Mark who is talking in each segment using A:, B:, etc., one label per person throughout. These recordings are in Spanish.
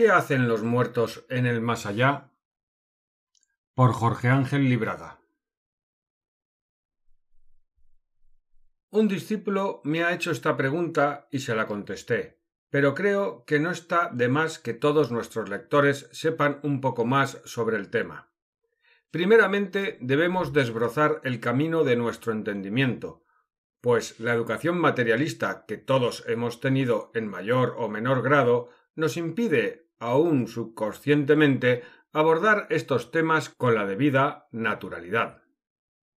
A: ¿Qué hacen los muertos en el más allá? Por Jorge Ángel Libraga. Un discípulo me ha hecho esta pregunta y se la contesté, pero creo que no está de más que todos nuestros lectores sepan un poco más sobre el tema. Primeramente debemos desbrozar el camino de nuestro entendimiento, pues la educación materialista que todos hemos tenido en mayor o menor grado nos impide, aún subconscientemente, abordar estos temas con la debida naturalidad.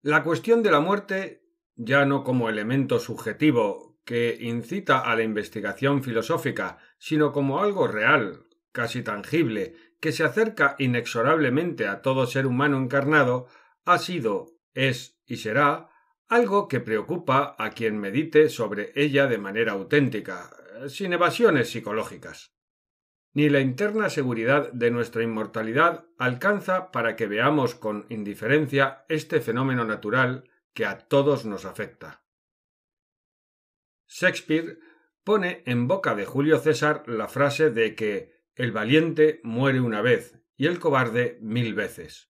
A: La cuestión de la muerte ya no como elemento subjetivo que incita a la investigación filosófica, sino como algo real, casi tangible, que se acerca inexorablemente a todo ser humano encarnado, ha sido, es y será algo que preocupa a quien medite sobre ella de manera auténtica, sin evasiones psicológicas. Ni la interna seguridad de nuestra inmortalidad alcanza para que veamos con indiferencia este fenómeno natural que a todos nos afecta. Shakespeare pone en boca de Julio César la frase de que el valiente muere una vez y el cobarde mil veces.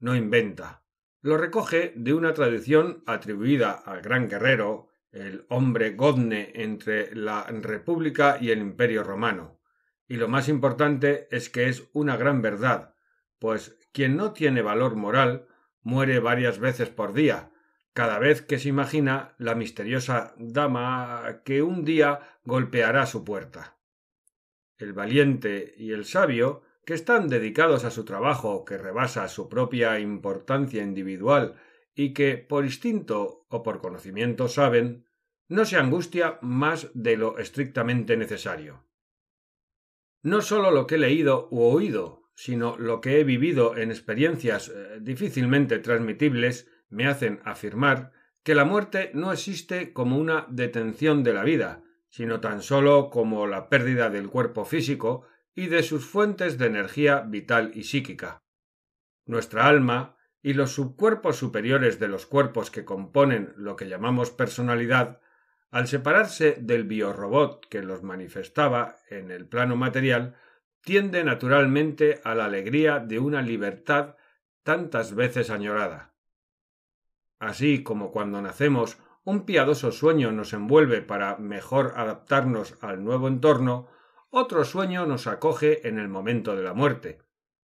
A: No inventa. Lo recoge de una tradición atribuida al gran guerrero, el hombre godne entre la República y el Imperio romano. Y lo más importante es que es una gran verdad, pues quien no tiene valor moral muere varias veces por día, cada vez que se imagina la misteriosa dama que un día golpeará su puerta. El valiente y el sabio, que están dedicados a su trabajo que rebasa su propia importancia individual y que por instinto o por conocimiento saben, no se angustia más de lo estrictamente necesario. No sólo lo que he leído u oído, sino lo que he vivido en experiencias eh, difícilmente transmitibles me hacen afirmar que la muerte no existe como una detención de la vida, sino tan sólo como la pérdida del cuerpo físico y de sus fuentes de energía vital y psíquica. Nuestra alma y los subcuerpos superiores de los cuerpos que componen lo que llamamos personalidad, al separarse del biorobot que los manifestaba en el plano material, tiende naturalmente a la alegría de una libertad tantas veces añorada. Así como cuando nacemos un piadoso sueño nos envuelve para mejor adaptarnos al nuevo entorno, otro sueño nos acoge en el momento de la muerte,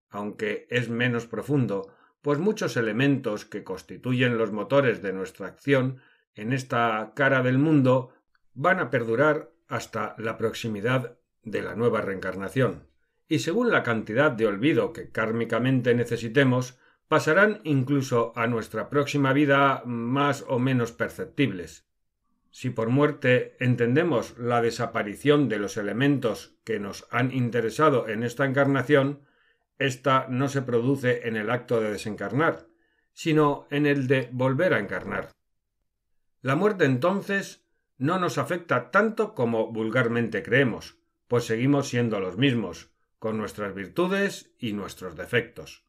A: aunque es menos profundo, pues muchos elementos que constituyen los motores de nuestra acción en esta cara del mundo van a perdurar hasta la proximidad de la nueva reencarnación. Y según la cantidad de olvido que kármicamente necesitemos, pasarán incluso a nuestra próxima vida más o menos perceptibles. Si por muerte entendemos la desaparición de los elementos que nos han interesado en esta encarnación, ésta no se produce en el acto de desencarnar, sino en el de volver a encarnar. La muerte entonces no nos afecta tanto como vulgarmente creemos, pues seguimos siendo los mismos, con nuestras virtudes y nuestros defectos.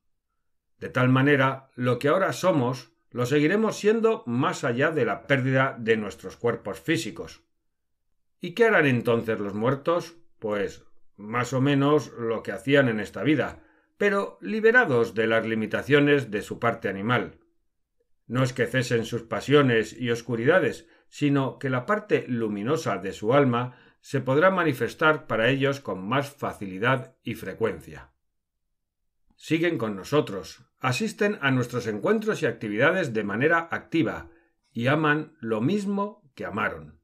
A: De tal manera, lo que ahora somos lo seguiremos siendo más allá de la pérdida de nuestros cuerpos físicos. ¿Y qué harán entonces los muertos? Pues más o menos lo que hacían en esta vida, pero liberados de las limitaciones de su parte animal. No es que cesen sus pasiones y oscuridades, sino que la parte luminosa de su alma se podrá manifestar para ellos con más facilidad y frecuencia siguen con nosotros, asisten a nuestros encuentros y actividades de manera activa y aman lo mismo que amaron.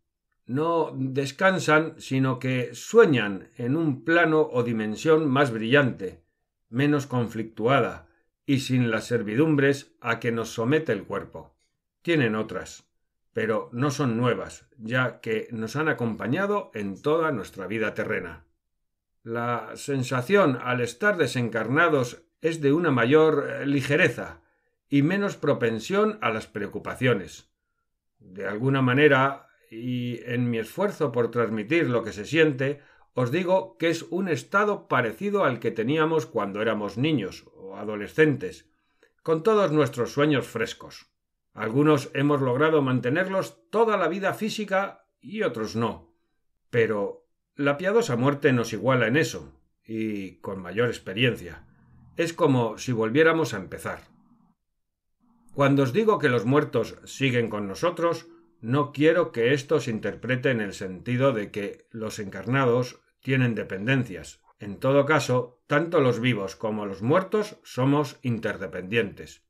A: No descansan, sino que sueñan en un plano o dimensión más brillante, menos conflictuada y sin las servidumbres a que nos somete el cuerpo. Tienen otras, pero no son nuevas, ya que nos han acompañado en toda nuestra vida terrena. La sensación al estar desencarnados es de una mayor eh, ligereza y menos propensión a las preocupaciones. De alguna manera, y en mi esfuerzo por transmitir lo que se siente, os digo que es un estado parecido al que teníamos cuando éramos niños o adolescentes, con todos nuestros sueños frescos. Algunos hemos logrado mantenerlos toda la vida física y otros no. Pero la piadosa muerte nos iguala en eso, y con mayor experiencia. Es como si volviéramos a empezar. Cuando os digo que los muertos siguen con nosotros, no quiero que esto se interprete en el sentido de que los encarnados tienen dependencias. En todo caso, tanto los vivos como los muertos somos interdependientes.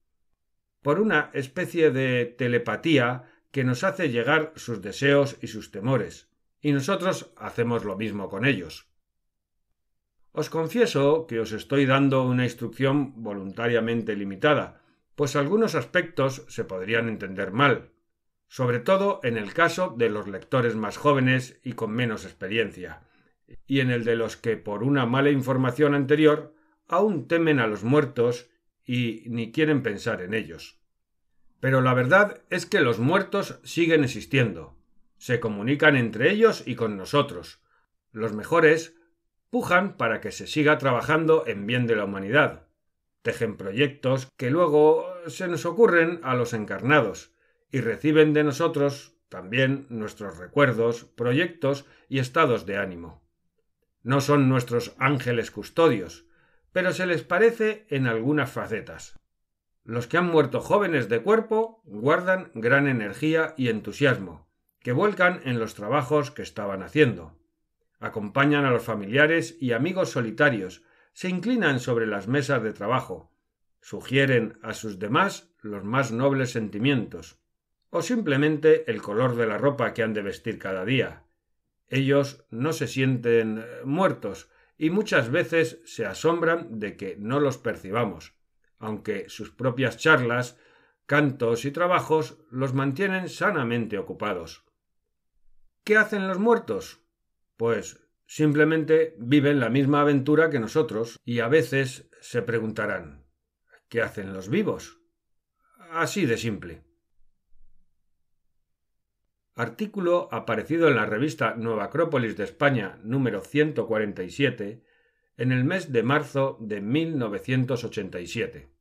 A: Por una especie de telepatía que nos hace llegar sus deseos y sus temores, y nosotros hacemos lo mismo con ellos. Os confieso que os estoy dando una instrucción voluntariamente limitada, pues algunos aspectos se podrían entender mal, sobre todo en el caso de los lectores más jóvenes y con menos experiencia, y en el de los que por una mala información anterior aún temen a los muertos y ni quieren pensar en ellos. Pero la verdad es que los muertos siguen existiendo, se comunican entre ellos y con nosotros. Los mejores pujan para que se siga trabajando en bien de la humanidad. Tejen proyectos que luego se nos ocurren a los encarnados y reciben de nosotros también nuestros recuerdos, proyectos y estados de ánimo. No son nuestros ángeles custodios, pero se les parece en algunas facetas. Los que han muerto jóvenes de cuerpo guardan gran energía y entusiasmo, que vuelcan en los trabajos que estaban haciendo. Acompañan a los familiares y amigos solitarios, se inclinan sobre las mesas de trabajo, sugieren a sus demás los más nobles sentimientos, o simplemente el color de la ropa que han de vestir cada día, ellos no se sienten eh, muertos y muchas veces se asombran de que no los percibamos, aunque sus propias charlas, cantos y trabajos los mantienen sanamente ocupados. ¿Qué hacen los muertos? Pues simplemente viven la misma aventura que nosotros y a veces se preguntarán ¿qué hacen los vivos? Así de simple. Artículo aparecido en la revista Nueva Acrópolis de España número 147 en el mes de marzo de 1987.